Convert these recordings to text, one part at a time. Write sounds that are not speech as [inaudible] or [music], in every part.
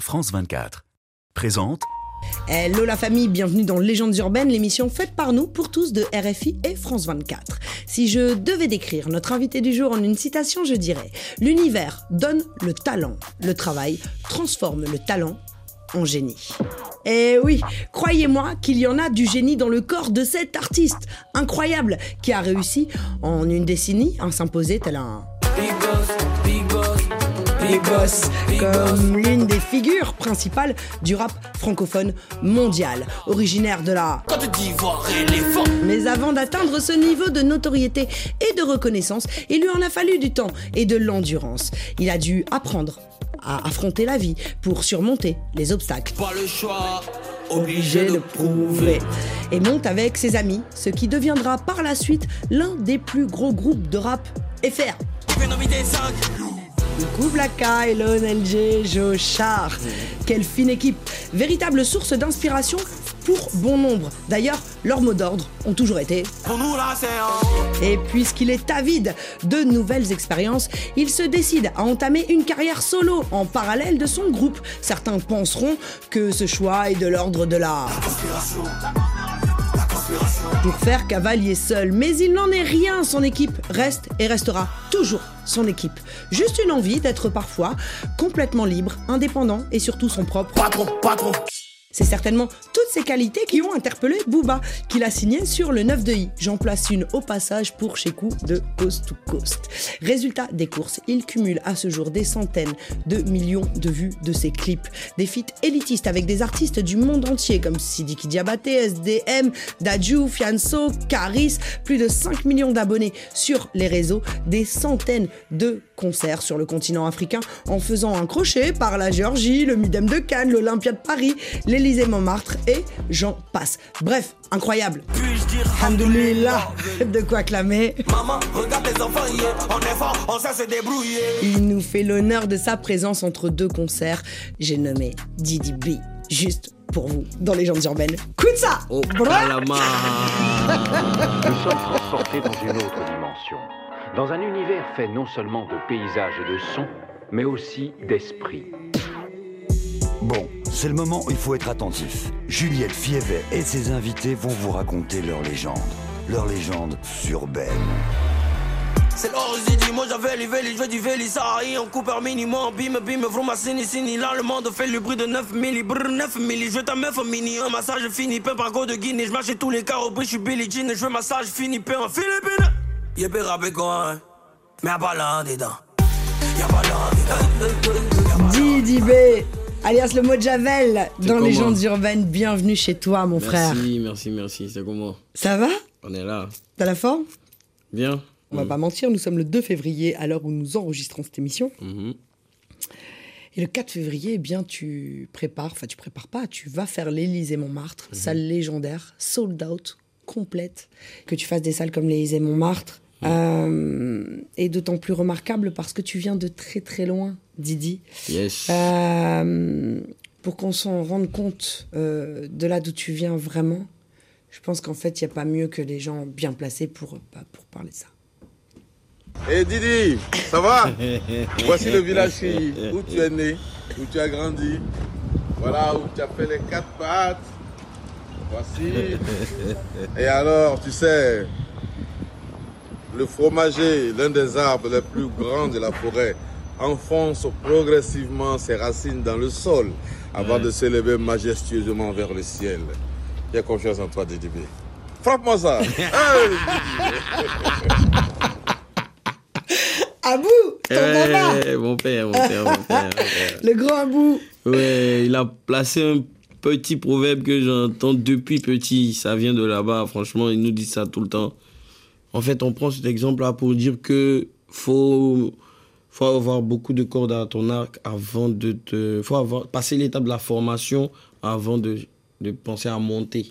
France 24. Présente Hello la famille, bienvenue dans Légendes urbaines, l'émission faite par nous pour tous de RFI et France 24. Si je devais décrire notre invité du jour en une citation, je dirais L'univers donne le talent, le travail transforme le talent en génie. Et oui, croyez-moi qu'il y en a du génie dans le corps de cet artiste incroyable qui a réussi en une décennie à s'imposer tel un Big Boss comme l'une des figures principales du rap francophone mondial, originaire de la Côte d'Ivoire éléphant. Mais avant d'atteindre ce niveau de notoriété et de reconnaissance, il lui en a fallu du temps et de l'endurance. Il a dû apprendre à affronter la vie pour surmonter les obstacles. Pas le choix, Obligé de prouver. Et monte avec ses amis, ce qui deviendra par la suite l'un des plus gros groupes de rap FR. Phénomène des 5. Coupe Blacka, Elon, LG, Joe Char. Quelle fine équipe. Véritable source d'inspiration pour bon nombre. D'ailleurs, leurs mots d'ordre ont toujours été Pour nous là, c'est un. Et puisqu'il est avide de nouvelles expériences, il se décide à entamer une carrière solo en parallèle de son groupe. Certains penseront que ce choix est de l'ordre de la... Pour faire cavalier seul, mais il n'en est rien, son équipe reste et restera toujours son équipe. Juste une envie d'être parfois complètement libre, indépendant et surtout son propre Patron, patron. C'est certainement toutes ces qualités qui ont interpellé Booba, qu'il a signé sur le 9 de I. J'en place une au passage pour Shekou de Coast to Coast. Résultat des courses, il cumule à ce jour des centaines de millions de vues de ses clips. Des feats élitistes avec des artistes du monde entier comme Sidiki Diabaté, SDM, Dadju, Fianso, Caris, plus de 5 millions d'abonnés sur les réseaux, des centaines de concerts sur le continent africain en faisant un crochet par la Géorgie, le Midem de Cannes, l'Olympia de Paris, l'Élysée Montmartre et j'en passe. Bref, incroyable. Puis-je dire Alhamdoulilah, [laughs] de quoi clamer. Maman, regarde les enfants. On est fort, on sait se débrouiller. Il nous fait l'honneur de sa présence entre deux concerts. J'ai nommé Didi B, juste pour vous, dans les Légendes urbaines. Coup de ça Oh, [laughs] Nous sommes transportés dans une autre dimension, dans un univers fait non seulement de paysages et de sons, mais aussi d'esprit. Bon, c'est le moment où il faut être attentif. Juliette Fievet et ses invités vont vous raconter leur légende. Leur légende urbaine. C'est l'origine du mot, j'avais les vélis, je veux du vélis, ça aille, on coupe un minimum, bim, bim, vroom, sini, sini, là, le monde fait le bruit de 9 milli, brr, 9 milli, je ta meuf, mini, un massage fini, peu par go de Guinée, je marche tous les carreaux, je suis Billie Jean, je veux massage fini, peu en Philippines. Y'a pas rappé quoi, hein, mais y'a pas dedans. Y'a pas là dedans. Didi B, alias le mot de Javel, dans les Légendes urbaines. Bienvenue chez toi, mon frère. Merci, merci, merci. C'est comment Ça va? On est là. T'as la forme? Bien On va pas mentir, nous sommes le 2 février à l'heure où nous enregistrons cette émission. Mhm. Et le 4 février, eh bien, tu prépares, enfin, tu prépares pas, tu vas faire l'Élysée Montmartre, salle légendaire, sold out, complète. Que tu fasses des salles comme l'Élysée Montmartre. euh, et d'autant plus remarquable parce que tu viens de très très loin, Didi. Yes. Euh, pour qu'on s'en rende compte euh, de là d'où tu viens vraiment, je pense qu'en fait, il n'y a pas mieux que les gens bien placés pour, bah, pour parler de ça. Eh Didi, ça va? [laughs] Voici le village où tu es né, où tu as grandi. Voilà, où tu as fait les quatre pattes. Voici. [laughs] Et alors, tu sais, le fromager, l'un des arbres les plus grands de la forêt, enfonce progressivement ses racines dans le sol avant de s'élever majestueusement vers le ciel. J'ai confiance en toi, Didi. B. Frappe-moi ça. [laughs] [laughs] Abou, ton papa Eh, mon père, mon père, mon père. mon père. [laughs] Le grand Abou Ouais, il a placé un petit proverbe que j'entends depuis petit. Ça vient de là-bas, franchement, il nous dit ça tout le temps. En fait, on prend cet exemple-là pour dire que faut, faut avoir beaucoup de cordes à ton arc avant de te. faut avoir, passer l'étape de la formation avant de, de penser à monter.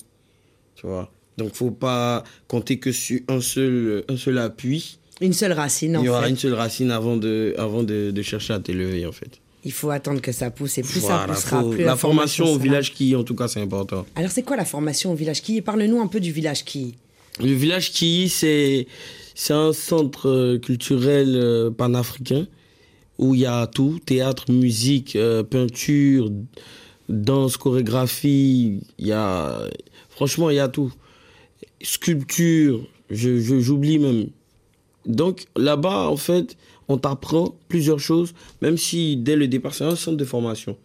Tu vois? Donc, faut pas compter que sur un seul, un seul appui. Une seule racine, en Il y aura fait. une seule racine avant de, avant de, de chercher à t'élever, en fait. Il faut attendre que ça pousse et plus ça poussera, faut- plus la formation au sera- village qui, en tout cas, c'est important. Alors, c'est quoi la formation au village qui? Parle-nous un peu du village qui Le village Ki, c'est un centre euh, culturel euh, panafricain où il y a tout théâtre, musique, euh, peinture, danse, chorégraphie. Il y a. Franchement, il y a tout. Sculpture, je- j'oublie même. Donc là-bas, en fait, on t'apprend plusieurs choses, même si dès le départ, c'est un centre de formation.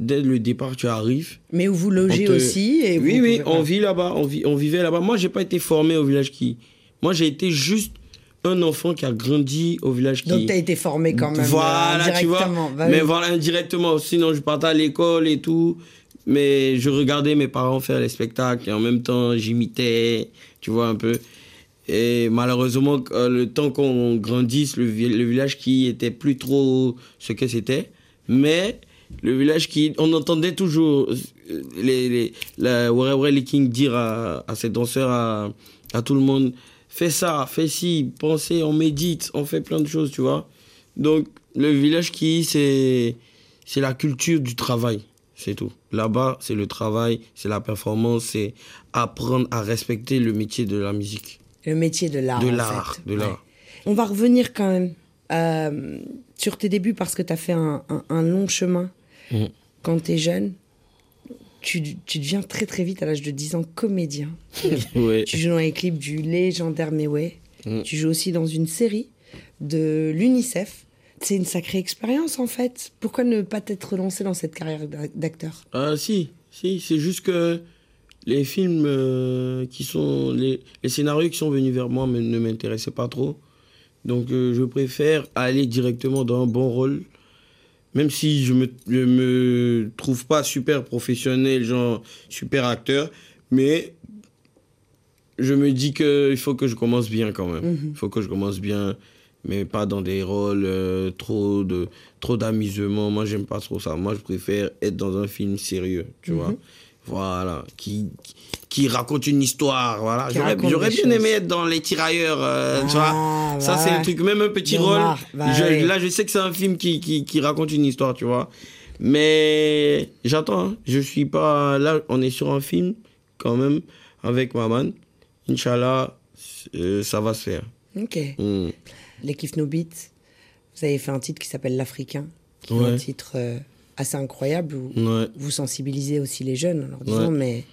Dès le départ, tu arrives. Mais où vous logez te- aussi et oui, oui, on vit là-bas, on, vit, on vivait là-bas. Moi, j'ai pas été formé au village qui. Moi, j'ai été juste un enfant qui a grandi au village qui. Donc, tu as été formé quand même. Voilà, euh, tu vois. Bah mais oui. voilà, indirectement. Sinon, je partais à l'école et tout. Mais je regardais mes parents faire les spectacles et en même temps, j'imitais, tu vois, un peu. Et malheureusement, euh, le temps qu'on grandisse, le village qui était plus trop ce que c'était. Mais le village qui. On entendait toujours euh, les, les, la King dire à, à ses danseurs, à, à tout le monde fais ça, fais ci, pensez, on médite, on fait plein de choses, tu vois. Donc, le village qui, c'est c'est la culture du travail, c'est tout. Là-bas, c'est le travail, c'est la performance, c'est apprendre à respecter le métier de la musique. Le métier de l'art. De l'art, de Ouais. l'art. On va revenir quand même euh, sur tes débuts parce que tu as fait un, un- un long chemin Mhm. quand tu es jeune. Tu, tu deviens très très vite à l'âge de 10 ans comédien. [laughs] Ouais. Tu joues dans les clips du légendaire Meway. Mhm. Tu joues aussi dans une série de l'UNICEF. C'est une sacrée expérience en fait. Pourquoi ne pas t'être lancé dans cette carrière d'a- d'acteur? Ah si, si, c'est juste que les films euh, qui sont les, les scénarios qui sont venus vers moi me- ne m'intéressaient pas trop. Donc euh, je préfère aller directement dans un bon rôle, même si je me je me trouve pas super professionnel, genre super acteur, mais je me dis que il faut que je commence bien quand même. Il faut que je commence bien, mais pas dans des rôles euh, trop de trop d'amusement. Moi, j'aime pas trop ça. Moi, je préfère être dans un film sérieux, tu vois. Voilà, qui qui raconte une histoire, voilà. J'aurais bien aimé être dans les tirailleurs, euh, tu Ah, vois. Ça bah c'est le truc, même un petit rôle. marre, bah je- ouais. Là, je sais que c'est un film qui, qui, qui raconte une histoire, tu vois. Mais j'attends, hein. je suis pas là. On est sur un film quand même avec Maman. Inch'Allah, euh, ça va se faire. Ok. Hmm. Les Kiff No Beats, vous avez fait un titre qui s'appelle L'Africain, qui est un titre euh, assez incroyable où Ouais. vous sensibilisez aussi les jeunes en leur disant Ouais. mais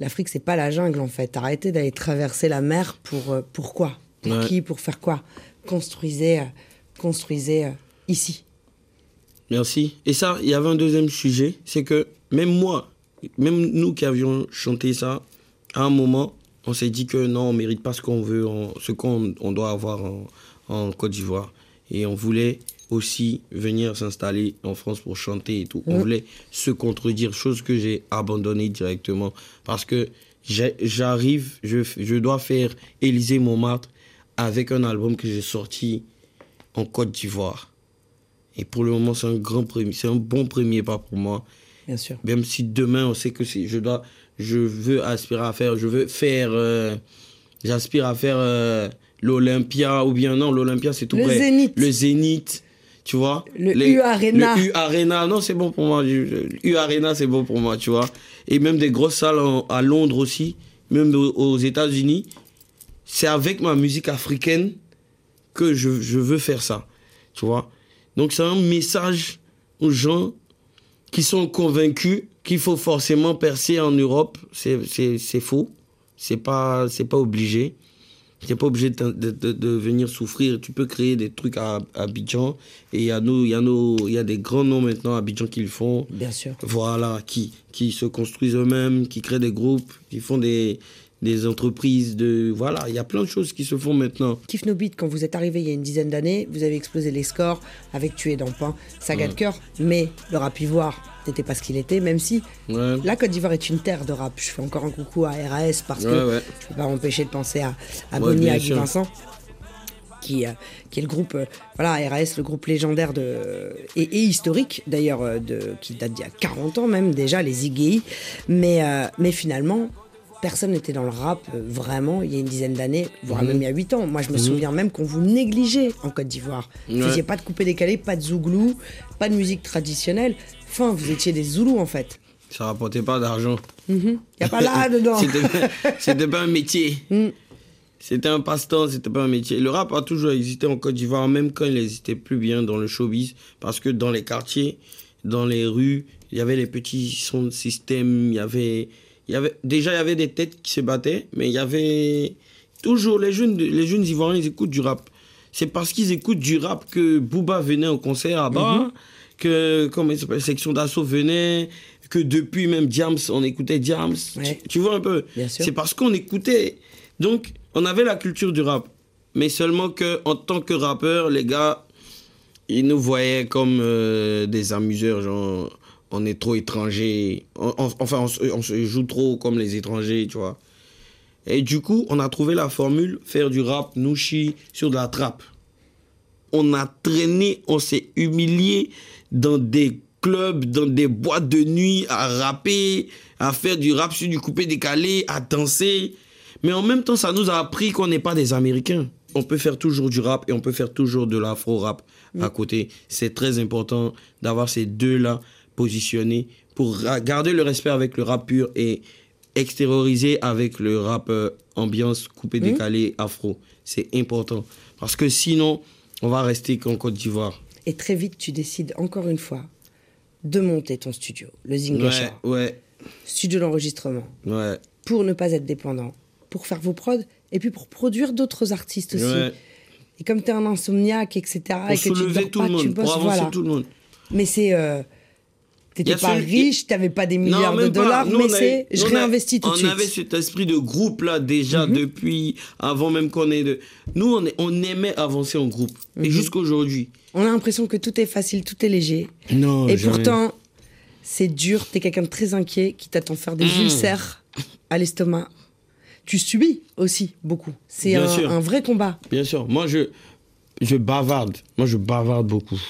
l'Afrique c'est pas la jungle en fait. Arrêtez d'aller traverser la mer pour euh, pourquoi Pour Ouais. qui? Pour faire quoi? Construisez, euh, construisez euh, ici. Merci. Et ça, il y avait un deuxième sujet, c'est que même moi, même nous qui avions chanté ça, à un moment, on s'est dit que non, on mérite pas ce qu'on veut, ce qu'on on doit avoir en, en Côte d'Ivoire. Et on voulait aussi venir s'installer en France pour chanter et tout. On voulait se contredire, chose que j'ai abandonnée directement. Parce que j'arrive, je, je dois faire Élysée Montmartre avec un album que j'ai sorti en Côte d'Ivoire. Et pour le moment, c'est un grand premier, c'est un bon premier pas pour moi. Bien sûr. Même si demain, on sait que je dois, je veux aspirer à faire, je veux faire, euh, j'aspire à faire euh, l'Olympia ou bien non, l'Olympia c'est tout Le près. Zénith. Le Zénith, tu vois. Le U Arena. Le U Arena, non, c'est bon pour moi. Le U Arena, c'est bon pour moi, tu vois. Et même des grosses salles en- à Londres aussi, même aux, aux États-Unis. C'est avec ma musique africaine que je, je veux faire ça, tu vois. Donc c'est un message aux gens qui sont convaincus qu'il faut forcément percer en Europe. C'est faux. C'est pas, c'est pas obligé. Tu n'es pas obligé de, de, de- de venir souffrir. Tu peux créer des trucs à, à Abidjan. Et il y, a nos- il y, a nos- y a des grands noms maintenant à Abidjan qui le font. Bien sûr. Voilà, qui, qui se construisent eux-mêmes, qui créent des groupes, qui font des, des entreprises. De, voilà, il y a plein de choses qui se font maintenant. Kiff No Beat, quand vous êtes arrivé il y a une dizaine d'années, vous avez explosé les scores avec Tuer dans Pain, Saga de cœur, mais le rap ivoire n'était pas ce qu'il était, même si Ouais. la Côte d'Ivoire est une terre de rap. Je fais encore un coucou à RAS parce Ouais, que ouais. je peux pas m'empêcher de penser à, à Bonnie, à Guy sûr. Vincent. Qui, euh, qui est le groupe, euh, voilà, RAS, le groupe légendaire de, et, et historique d'ailleurs, euh, de, qui date d'il y a 40 ans même déjà, les Iggy. Mais, mais finalement, personne n'était dans le rap euh, vraiment il y a une dizaine d'années, voire Mhm. même il y a 8 ans. Moi, je me souviens même qu'on vous négligeait en Côte d'Ivoire. Vous Ouais. faisiez pas de coupé décalé, pas de zouglou, pas de musique traditionnelle. Enfin, vous étiez des zoulous en fait. Ça rapportait pas d'argent. Il n'y a pas là [laughs] dedans. C'était pas- C'était pas un métier. [laughs] C'était un passe-temps, c'était pas un métier. Le rap a toujours existé en Côte d'Ivoire, même quand il n'existait plus bien dans le showbiz, parce que dans les quartiers, dans les rues, il y avait les petits sons de système, il y avait, il y avait, déjà il y avait des têtes qui se battaient, mais il y avait toujours les jeunes, les jeunes Ivoiriens, ils écoutent du rap. C'est parce qu'ils écoutent du rap que Booba venait au concert là-bas, que comment il s'appelle, Section d'Assaut venait, que depuis même Diams, on écoutait Diams. Ouais. Tu, tu vois un peu? C'est parce qu'on écoutait. Donc, on avait la culture du rap. Mais seulement que en tant que rappeur, les gars, ils nous voyaient comme euh, des amuseurs, genre, on est trop. On- on- enfin, on, se- on se joue trop comme les étrangers, tu vois. Et du coup, on a trouvé la formule faire du rap nouchi sur de la trappe. On a traîné, on s'est humilié dans des clubs, dans des boîtes de nuit, à rapper, à faire du rap sur du coupé décalé, à danser. Mais en même temps, ça nous a appris qu'on n'est pas des Américains. On peut faire toujours du rap et on peut faire toujours de l'afro-rap à côté. C'est très important d'avoir ces deux-là positionnés pour garder le respect avec le rap pur et extérioriser avec le rap euh, ambiance coupé décalé afro. C'est important. Parce que sinon, on va rester qu'en Côte d'Ivoire. Et très vite, tu décides encore une fois de monter ton studio, le Zinga Ouais, ouais, studio d'enregistrement, ouais. pour ne pas être dépendant, pour faire vos prods et puis pour produire d'autres artistes aussi. ouais. Et comme tu es un insomniaque, etc., Pour et que tu dors tout pas, le tu monde, bosses, pour avancer voilà. tout le monde. Mais c'est. Euh, T'étais pas celui- riche, t'avais pas des milliards de dollars, Nous, mais on c'est. Je on réinvestis tout de On suite. Mhm. avait cet esprit de groupe là déjà depuis avant même qu'on ait de. Nous on, est- on aimait avancer en groupe Mhm. et jusqu'aujourd'hui. On a l'impression que tout est facile, tout est léger. Non. et jamais. pourtant, c'est dur. T'es quelqu'un de très inquiet qui t'attend faire des Mm. ulcères à l'estomac. Tu subis aussi beaucoup. C'est un, un vrai combat. Bien sûr, moi je je bavarde, moi je bavarde beaucoup.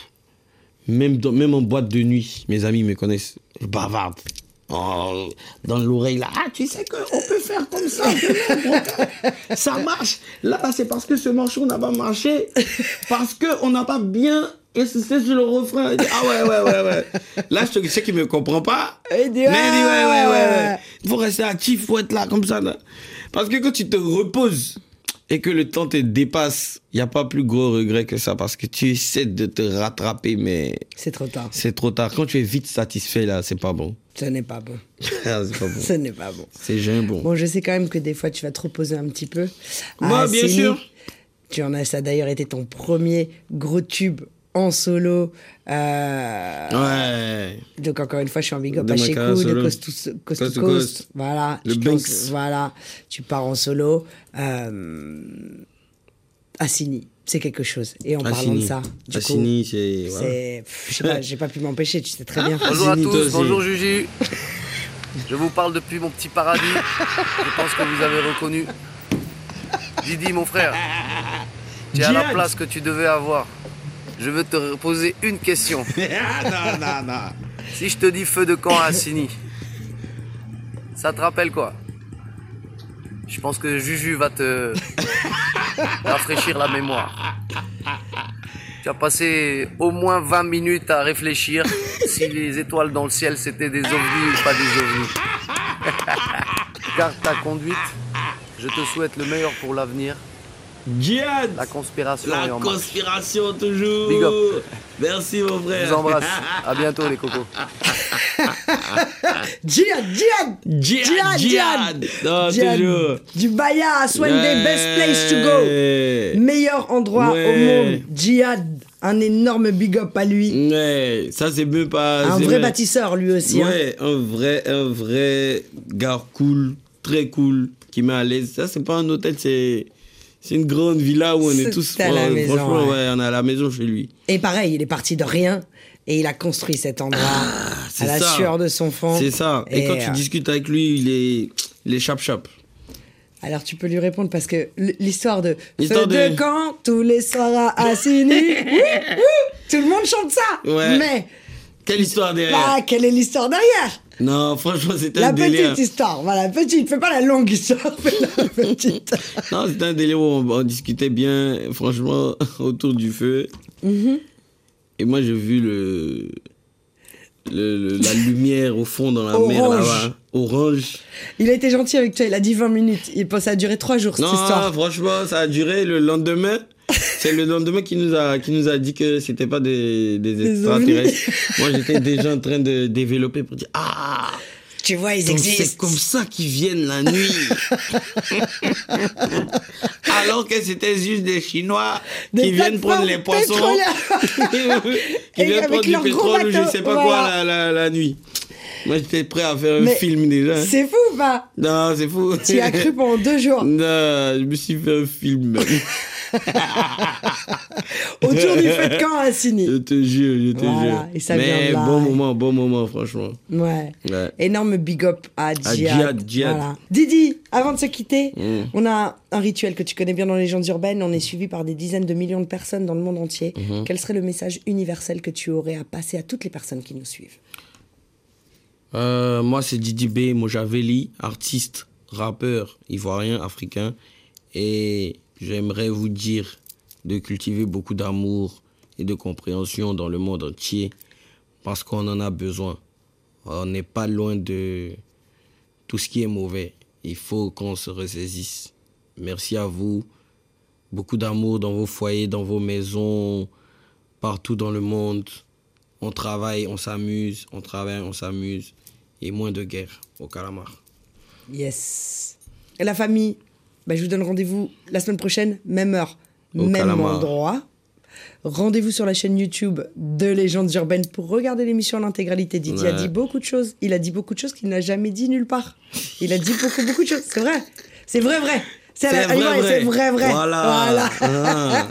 Même dans, même en boîte de nuit, mes amis me connaissent, je bavarde. Oh, dans l'oreille là, ah tu sais qu'on peut faire comme ça, [laughs] ça marche. Là c'est parce que ce morceau n'a pas marché, parce que on n'a pas bien insisté sur le refrain. Il dit, Ah ouais ouais ouais ouais. Là je sais qu'il me comprend pas. Il dit, Mais il dit, ouais, ouais, ouais, ouais. ouais. Il faut rester actif, faut être là comme ça. Là. Parce que quand tu te reposes et que le temps te dépasse, il n'y a pas plus gros regret que ça. Parce que tu essaies de te rattraper, mais C'est trop tard. c'est trop tard. Quand tu es vite satisfait, là, c'est pas bon. Ce n'est pas bon. [laughs] Ah, c'est pas bon. Ce n'est pas bon. C'est jamais bon. Bon, je sais quand même que des fois, tu vas te reposer un petit peu. Moi, Ah, bien sûr. Tu en as, ça a d'ailleurs été ton premier gros tube en solo. Euh, Ouais. Donc encore une fois, je suis en big up à Cool, de. Coast to Coast. Coast to to coast. Coast. Voilà. Le tu Banks. penses- voilà. Tu pars en solo. Euh, Assini, c'est quelque chose. Et en parlant de Assini. ça, du Assini, c'est. coup, voilà. c'est, pff, je sais pas, j'ai pas pu m'empêcher. Tu sais très bien. Bonjour à Assini, tous, bonjour Juju. Je vous parle depuis mon petit paradis. Je pense que vous avez reconnu. Didi, mon frère, tu es à la place que tu devais avoir. Je veux te poser une question. [laughs] Ah, non, non, non. Si je te dis feu de camp à Assini, ça te rappelle quoi? Je pense que Juju va te [laughs] rafraîchir la mémoire. Tu as passé au moins 20 minutes à réfléchir si les étoiles dans le ciel c'était des ovnis ou pas des ovnis. [laughs] Garde ta conduite. Je te souhaite le meilleur pour l'avenir. Djihad La conspiration est marche. toujours Big up. Merci mon Je frère vous embrasse. [laughs] À bientôt les cocos. [laughs] Djihad, djihad, Djihad, djihad. Non, Djihad. toujours. Du Baya, une des best places to go. Meilleur endroit Ouais. au monde. Djihad, un énorme big up à lui. Ouais, ça c'est même pas. Un vrai même- bâtisseur lui aussi. hein. Ouais, un vrai, un vrai gars cool, très cool, qui met à l'aise. Ça c'est pas un hôtel, c'est. C'est une grande villa où on est tous. à la maison, franchement, ouais. ouais, on est à la maison chez lui. Et pareil, il est parti de rien et il a construit cet endroit à c'est la ça. sueur de son front. C'est ça. Et, quand tu euh, discutes avec lui, il est, il est chap chap. Alors tu peux lui répondre parce que l'histoire de Feu de- de camp tous les soirs à Assini, [laughs] tout le monde chante ça. Ouais. Mais Quelle histoire derrière bah, quelle est l'histoire derrière? Non, franchement, c'était La un délire. petite histoire, voilà, petite. Fais pas la longue histoire, [laughs] fais la petite. Non, c'était un délire où on, on discutait bien, franchement, [laughs] autour du feu. Mhm. Et moi, j'ai vu le. le- le- la lumière au fond dans la mer Orange. là-bas. Orange. Il a été gentil avec toi, il a dit 20 minutes. Il ça a duré 3 jours cette Non, histoire. franchement, ça a duré le lendemain. C'est le lendemain qui nous a, qui nous a dit que c'était pas des, des Des extraterrestres. Moi, j'étais déjà en train de développer pour dire Ah, Tu vois, ils donc existent. c'est comme ça qu'ils viennent la nuit. [laughs] Alors que c'était juste des Chinois Des qui viennent prendre les poissons. [laughs] qui viennent prendre du pétrole ou je sais pas voilà. quoi la, la, la nuit. Moi, j'étais prêt à faire un film déjà. C'est fou ou pas? Non, c'est fou. Tu as cru pendant deux jours. Non, je me suis fait un film. [laughs] [laughs] Autour du feu de camp à Je Sydney. te jure, je te Voilà, jure. et ça vient Mais de là. bon moment, bon moment, franchement. Ouais. Ouais. Énorme big up à Djihad. Voilà. Didi, avant de se quitter, Mm. on a un rituel que tu connais bien dans les légendes urbaines. On est suivi par des dizaines de millions de personnes dans le monde entier. Mhm. Quel serait le message universel que tu aurais à passer à toutes les personnes qui nous suivent? Euh, moi, c'est Didi B. Mojaveli, artiste, rappeur ivoirien, africain. Et j'aimerais vous dire de cultiver beaucoup d'amour et de compréhension dans le monde entier parce qu'on en a besoin. On n'est pas loin de tout ce qui est mauvais. Il faut qu'on se ressaisisse. Merci à vous. Beaucoup d'amour dans vos foyers, dans vos maisons, partout dans le monde. On travaille, on s'amuse, on travaille, on s'amuse. Et moins de guerre au calamar. Yes. Et la famille, bah, je vous donne rendez-vous la semaine prochaine, même heure, Au même endroit. Rendez-vous sur la chaîne YouTube de Légendes Urbaines pour regarder l'émission en intégralité. Didier a dit beaucoup de choses. Il a dit beaucoup de choses qu'il n'a jamais dit nulle part. Il a dit beaucoup, beaucoup de choses. C'est vrai. C'est vrai, vrai. C'est allez, ouais, c'est vrai, vrai. Voilà. Voilà. Ah.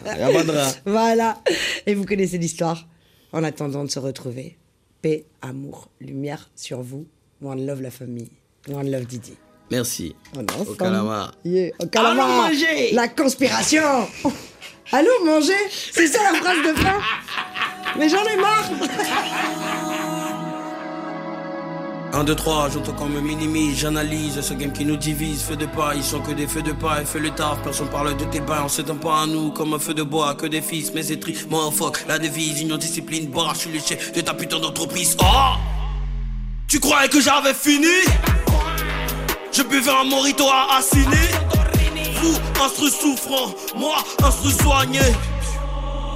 [laughs] Voilà. Et vous connaissez l'histoire. En attendant de se retrouver, paix, amour, lumière sur vous. One love la famille. One love Didi. Merci. Est Au calamar. Yeah, au calamar. Allons manger. La conspiration. Allô, manger C'est ça la phrase de fin Mais j'en ai marre 1, 2, 3, j'entends qu'on me minimise, j'analyse ce game qui nous divise. Feu de paille, ils sont que des feux de paille. Fais le taf, personne parle de tes bains. On s'éteint pas à nous comme un feu de bois, que des fils, mes étris. Moi, fuck, la devise, union, discipline, barre. Je suis le chef de ta putain d'entreprise. Oh Tu croyais que j'avais fini? Je buvais un morito à Assini. Vous, instru souffrant, moi, instru soigné.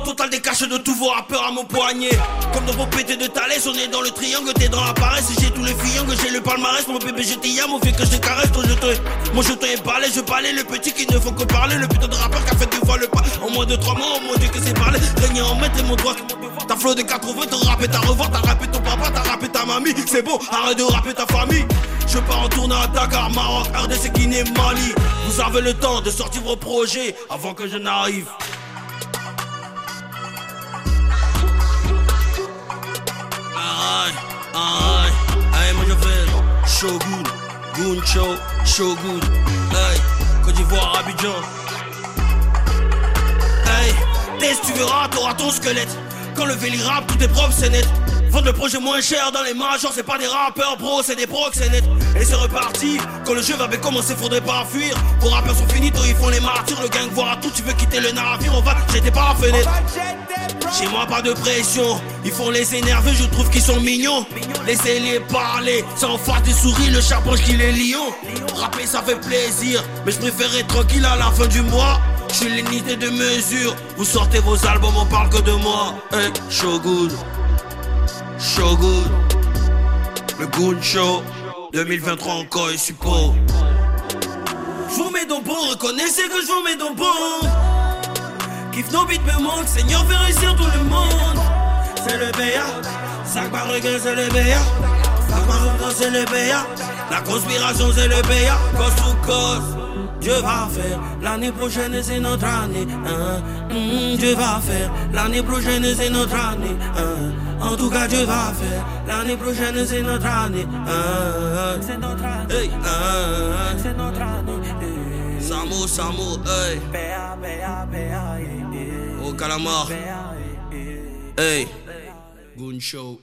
Total décaché de tous vos rappeurs à mon poignet. Comme dans vos pétés de Thalès, on est dans le triangle, t'es dans la paresse. J'ai tous les que j'ai le palmarès. Mon bébé, je t'y aime, on fait que je caresse. Ton jeton, mon jeton est parlé, je parlais. Le petit qui ne font que parler. Le putain de rappeur qui a fait deux fois le pas. En moins de trois mois, oh mon dieu, que c'est parlé. Régner en maître et mon doigt. T'as flot de 80, t'as rappé ta revoir, t'as rappé ton papa, t'as rappé ta mamie. C'est bon, arrête de rapper ta famille. Je pars en tournée à Dakar, Maroc, RDC, Guinée, Mali. Vous avez le temps de sortir vos projets avant que je n'arrive. Aïe, aïe, aïe, moi je fais Shogun, Guncho, Shogun, aïe, Côte d'Ivoire, Abidjan. Aïe, test, tu verras, t'auras ton squelette. Quand le véli rap, tout est propre, c'est net. Vendre le projet moins cher dans les majors, c'est pas des rappeurs bro, c'est des procs, c'est net. Et c'est reparti, quand le jeu va bien commencer, faudrait pas fuir. Vos rappeurs sont finis, toi ils font les martyrs, le gang voit tout, tu veux quitter le navire, on va jeter par la fenêtre. Chez moi pas de pression, ils font les énerver, je trouve qu'ils sont mignons. Laissez-les parler, sans faire des souris, le charbon je les lions. Rapper ça fait plaisir, mais je préfère être tranquille à la fin du mois. Je suis l'unité de mesure, vous sortez vos albums, on parle que de moi. Hey, Shogun, Shogun, le Goon Show, 2023 encore et support. Je vous mets dans bon, reconnaissez que je vous mets dans bon. Kiff nos beats me manque, Seigneur fait réussir tout le monde. C'est le BA, sac par regain c'est le BA. Regain c'est le BA. La conspiration c'est le BA, cause to cause. Dieu va faire, l'année prochaine c'est notre année. hein. Mm, Dieu va faire, l'année prochaine c'est notre année. hein. En tout cas, Dieu va faire, l'année prochaine c'est notre année. hein. C'est notre année. Hey, hein. C'est notre année. Samo, Samo, hey. Au calamar. Hey. Goon Show.